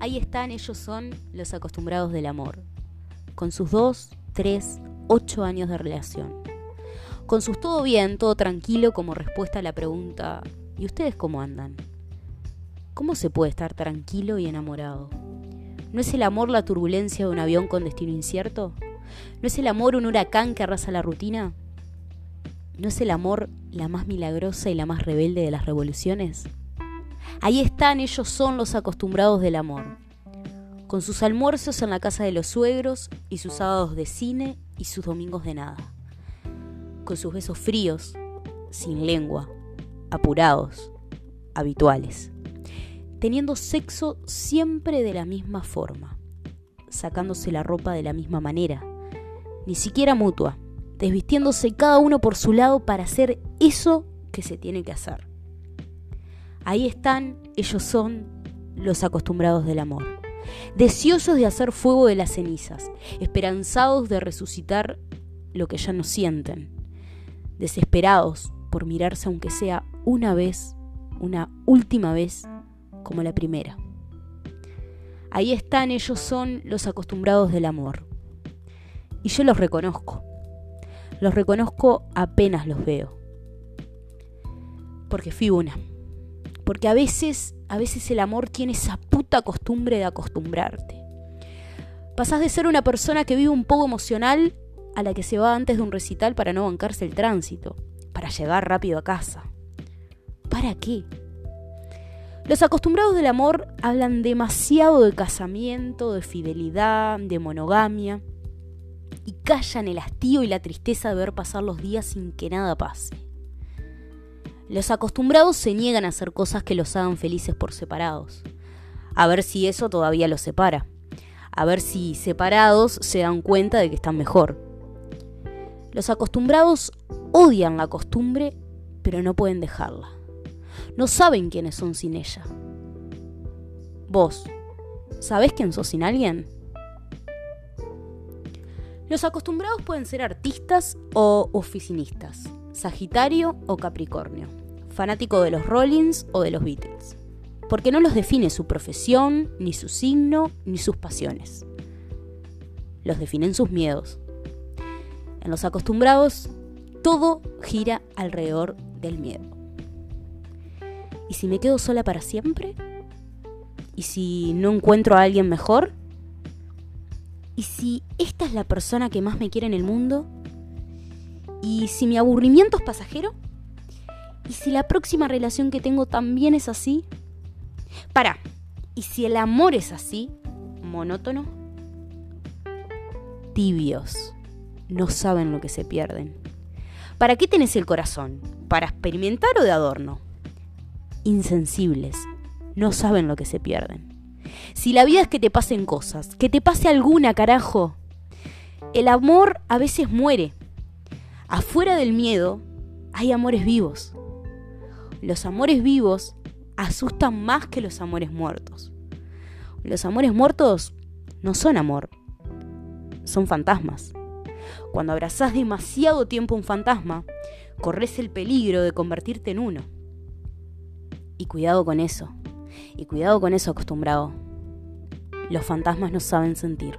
Ahí están, ellos son los acostumbrados del amor, con sus dos, tres, ocho años de relación. Con sus todo bien, todo tranquilo como respuesta a la pregunta, ¿y ustedes cómo andan? ¿Cómo se puede estar tranquilo y enamorado? ¿No es el amor la turbulencia de un avión con destino incierto? ¿No es el amor un huracán que arrasa la rutina? ¿No es el amor la más milagrosa y la más rebelde de las revoluciones? Ahí están, ellos son los acostumbrados del amor, con sus almuerzos en la casa de los suegros y sus sábados de cine y sus domingos de nada, con sus besos fríos, sin lengua, apurados, habituales, teniendo sexo siempre de la misma forma, sacándose la ropa de la misma manera, ni siquiera mutua. Desvistiéndose cada uno por su lado para hacer eso que se tiene que hacer. Ahí están, ellos son los acostumbrados del amor, deseosos de hacer fuego de las cenizas, esperanzados de resucitar lo que ya no sienten, desesperados por mirarse aunque sea una vez, una última vez, como la primera. Ahí están, ellos son los acostumbrados del amor. Y yo los reconozco. Los reconozco apenas los veo. Porque fui una. Porque a veces, a veces el amor tiene esa puta costumbre de acostumbrarte. Pasás de ser una persona que vive un poco emocional a la que se va antes de un recital para no bancarse el tránsito, para llegar rápido a casa. ¿Para qué? Los acostumbrados del amor hablan demasiado de casamiento, de fidelidad, de monogamia y callan el hastío y la tristeza de ver pasar los días sin que nada pase. Los acostumbrados se niegan a hacer cosas que los hagan felices por separados, a ver si eso todavía los separa, a ver si separados se dan cuenta de que están mejor. Los acostumbrados odian la costumbre, pero no pueden dejarla. No saben quiénes son sin ella. Vos, ¿sabés quién sos sin alguien? Los acostumbrados pueden ser artistas o oficinistas, Sagitario o Capricornio, fanático de los Rollins o de los Beatles, porque no los define su profesión, ni su signo, ni sus pasiones. Los definen sus miedos. En los acostumbrados, todo gira alrededor del miedo. ¿Y si me quedo sola para siempre? ¿Y si no encuentro a alguien mejor? ¿Y si esta es la persona que más me quiere en el mundo? ¿Y si mi aburrimiento es pasajero? ¿Y si la próxima relación que tengo también es así? Para, ¿y si el amor es así? ¿Monótono? Tibios, no saben lo que se pierden. ¿Para qué tenés el corazón? ¿Para experimentar o de adorno? Insensibles, no saben lo que se pierden. Si la vida es que te pasen cosas, que te pase alguna, carajo. El amor a veces muere. Afuera del miedo hay amores vivos. Los amores vivos asustan más que los amores muertos. Los amores muertos no son amor, son fantasmas. Cuando abrazás demasiado tiempo un fantasma, corres el peligro de convertirte en uno. Y cuidado con eso. Y cuidado con eso acostumbrado. Los fantasmas no saben sentir.